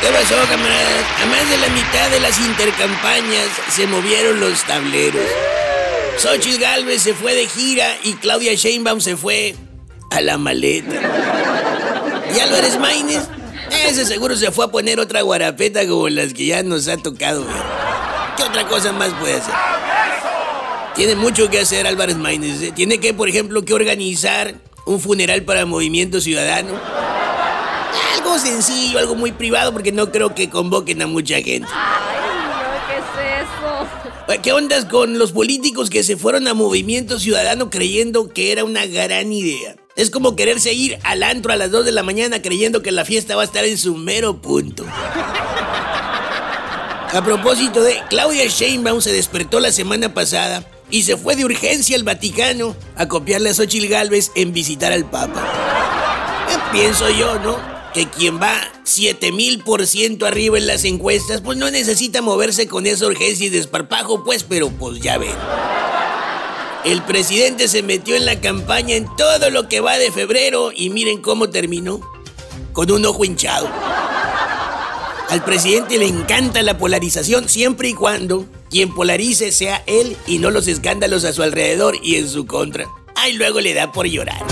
¿Qué pasó, camaradas? A más de la mitad de las intercampañas se movieron los tableros. Xochitl Galvez se fue de gira y Claudia Sheinbaum se fue a la maleta. Y Álvarez Maínez, ese seguro se fue a poner otra guarapeta como las que ya nos ha tocado ver. ¿Qué otra cosa más puede hacer? Tiene mucho que hacer Álvarez Maínez. ¿eh? Tiene que, por ejemplo, que organizar un funeral para Movimiento Ciudadano. Algo sencillo, algo muy privado, porque no creo que convoquen a mucha gente. ¿qué es eso? ¿Qué ondas con los políticos que se fueron a Movimiento Ciudadano creyendo que era una gran idea? Es como quererse ir al antro a las 2 de la mañana creyendo que la fiesta va a estar en su mero punto. A propósito de, Claudia Sheinbaum se despertó la semana pasada y se fue de urgencia al Vaticano a copiarle a Xochitl Galvez en visitar al Papa. Eh, pienso yo, ¿no? Que quien va 7000% arriba en las encuestas, pues no necesita moverse con esa urgencia y desparpajo, pues, pero pues ya ven. El presidente se metió en la campaña en todo lo que va de febrero y miren cómo terminó. Con un ojo hinchado. Al presidente le encanta la polarización siempre y cuando quien polarice sea él y no los escándalos a su alrededor y en su contra. Ay, luego le da por llorar.